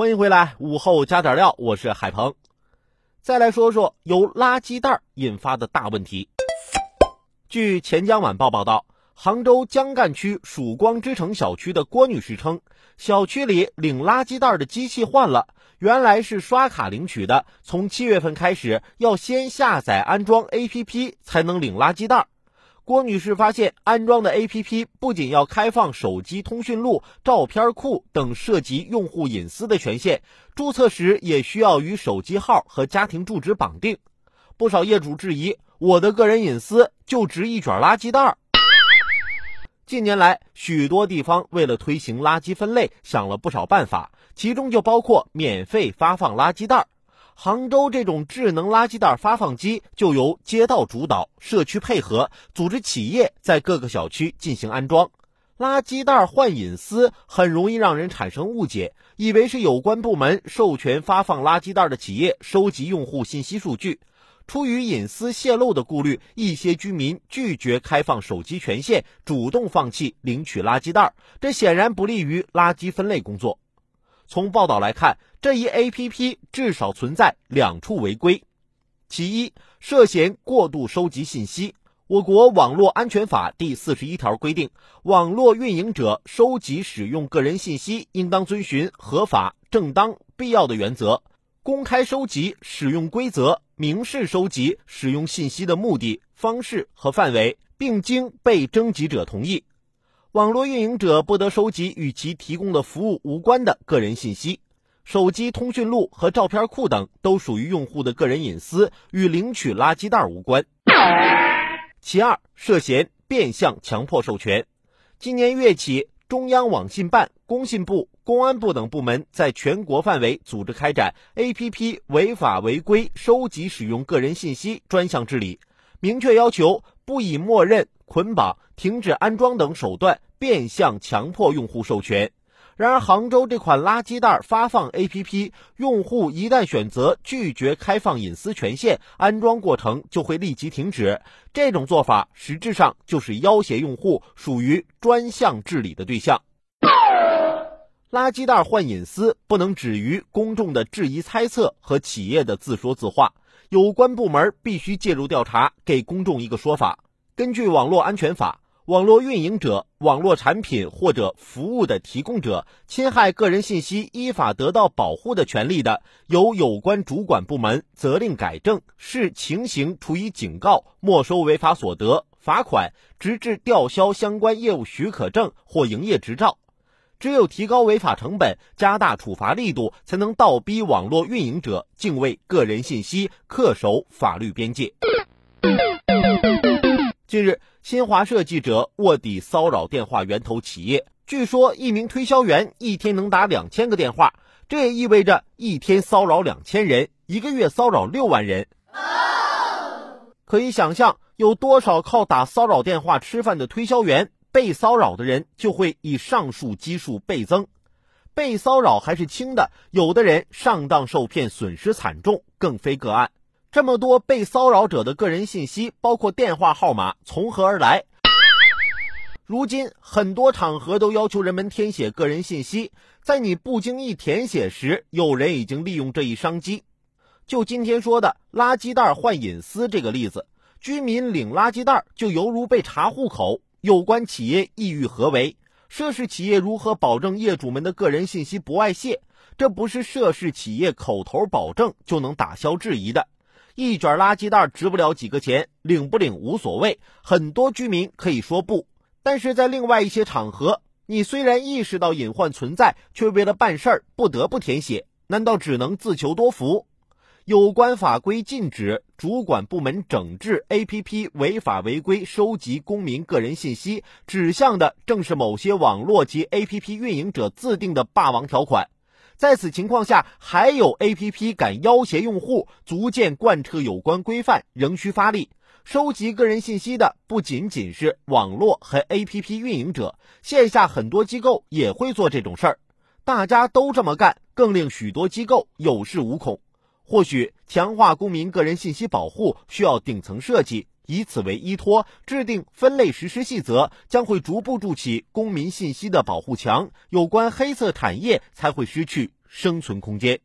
欢迎回来，午后加点料，我是海鹏。再来说说由垃圾袋引发的大问题。据钱江晚报报道，杭州江干区曙光之城小区的郭女士称，小区里领垃圾袋的机器换了，原来是刷卡领取的，从七月份开始要先下载安装 APP 才能领垃圾袋。郭女士发现，安装的 APP 不仅要开放手机通讯录、照片库等涉及用户隐私的权限，注册时也需要与手机号和家庭住址绑定。不少业主质疑：“我的个人隐私就值一卷垃圾袋？”近年来，许多地方为了推行垃圾分类，想了不少办法，其中就包括免费发放垃圾袋。杭州这种智能垃圾袋发放机就由街道主导，社区配合，组织企业在各个小区进行安装。垃圾袋换隐私很容易让人产生误解，以为是有关部门授权发放垃圾袋的企业收集用户信息数据。出于隐私泄露的顾虑，一些居民拒绝开放手机权限，主动放弃领取垃圾袋，这显然不利于垃圾分类工作。从报道来看，这一 APP 至少存在两处违规：其一，涉嫌过度收集信息。我国网络安全法第四十一条规定，网络运营者收集使用个人信息，应当遵循合法、正当、必要的原则，公开收集使用规则，明示收集使用信息的目的、方式和范围，并经被征集者同意。网络运营者不得收集与其提供的服务无关的个人信息，手机通讯录和照片库等都属于用户的个人隐私，与领取垃圾袋无关。其二，涉嫌变相强迫授权。今年月起，中央网信办、工信部、公安部等部门在全国范围组织开展 APP 违法违规收集使用个人信息专项治理，明确要求不以默认。捆绑、停止安装等手段变相强迫用户授权。然而，杭州这款垃圾袋发放 APP，用户一旦选择拒绝开放隐私权限，安装过程就会立即停止。这种做法实质上就是要挟用户，属于专项治理的对象。垃圾袋换隐私不能止于公众的质疑猜测和企业的自说自话，有关部门必须介入调查，给公众一个说法。根据网络安全法，网络运营者、网络产品或者服务的提供者侵害个人信息依法得到保护的权利的，由有关主管部门责令改正，视情形处以警告、没收违法所得、罚款，直至吊销相关业务许可证或营业执照。只有提高违法成本，加大处罚力度，才能倒逼网络运营者敬畏个人信息，恪守法律边界。近日，新华社记者卧底骚扰电话源头企业，据说一名推销员一天能打两千个电话，这也意味着一天骚扰两千人，一个月骚扰六万人。可以想象，有多少靠打骚扰电话吃饭的推销员，被骚扰的人就会以上述基数倍增。被骚扰还是轻的，有的人上当受骗，损失惨重，更非个案。这么多被骚扰者的个人信息，包括电话号码，从何而来？如今很多场合都要求人们填写个人信息，在你不经意填写时，有人已经利用这一商机。就今天说的垃圾袋换隐私这个例子，居民领垃圾袋就犹如被查户口，有关企业意欲何为？涉事企业如何保证业主们的个人信息不外泄？这不是涉事企业口头保证就能打消质疑的。一卷垃圾袋值不了几个钱，领不领无所谓。很多居民可以说不，但是在另外一些场合，你虽然意识到隐患存在，却为了办事儿不得不填写，难道只能自求多福？有关法规禁止主管部门整治 APP 违法违规收集公民个人信息，指向的正是某些网络及 APP 运营者自定的霸王条款。在此情况下，还有 A P P 敢要挟用户，逐渐贯彻有关规范，仍需发力。收集个人信息的不仅仅是网络和 A P P 运营者，线下很多机构也会做这种事儿。大家都这么干，更令许多机构有恃无恐。或许强化公民个人信息保护需要顶层设计。以此为依托，制定分类实施细则，将会逐步筑起公民信息的保护墙，有关黑色产业才会失去生存空间。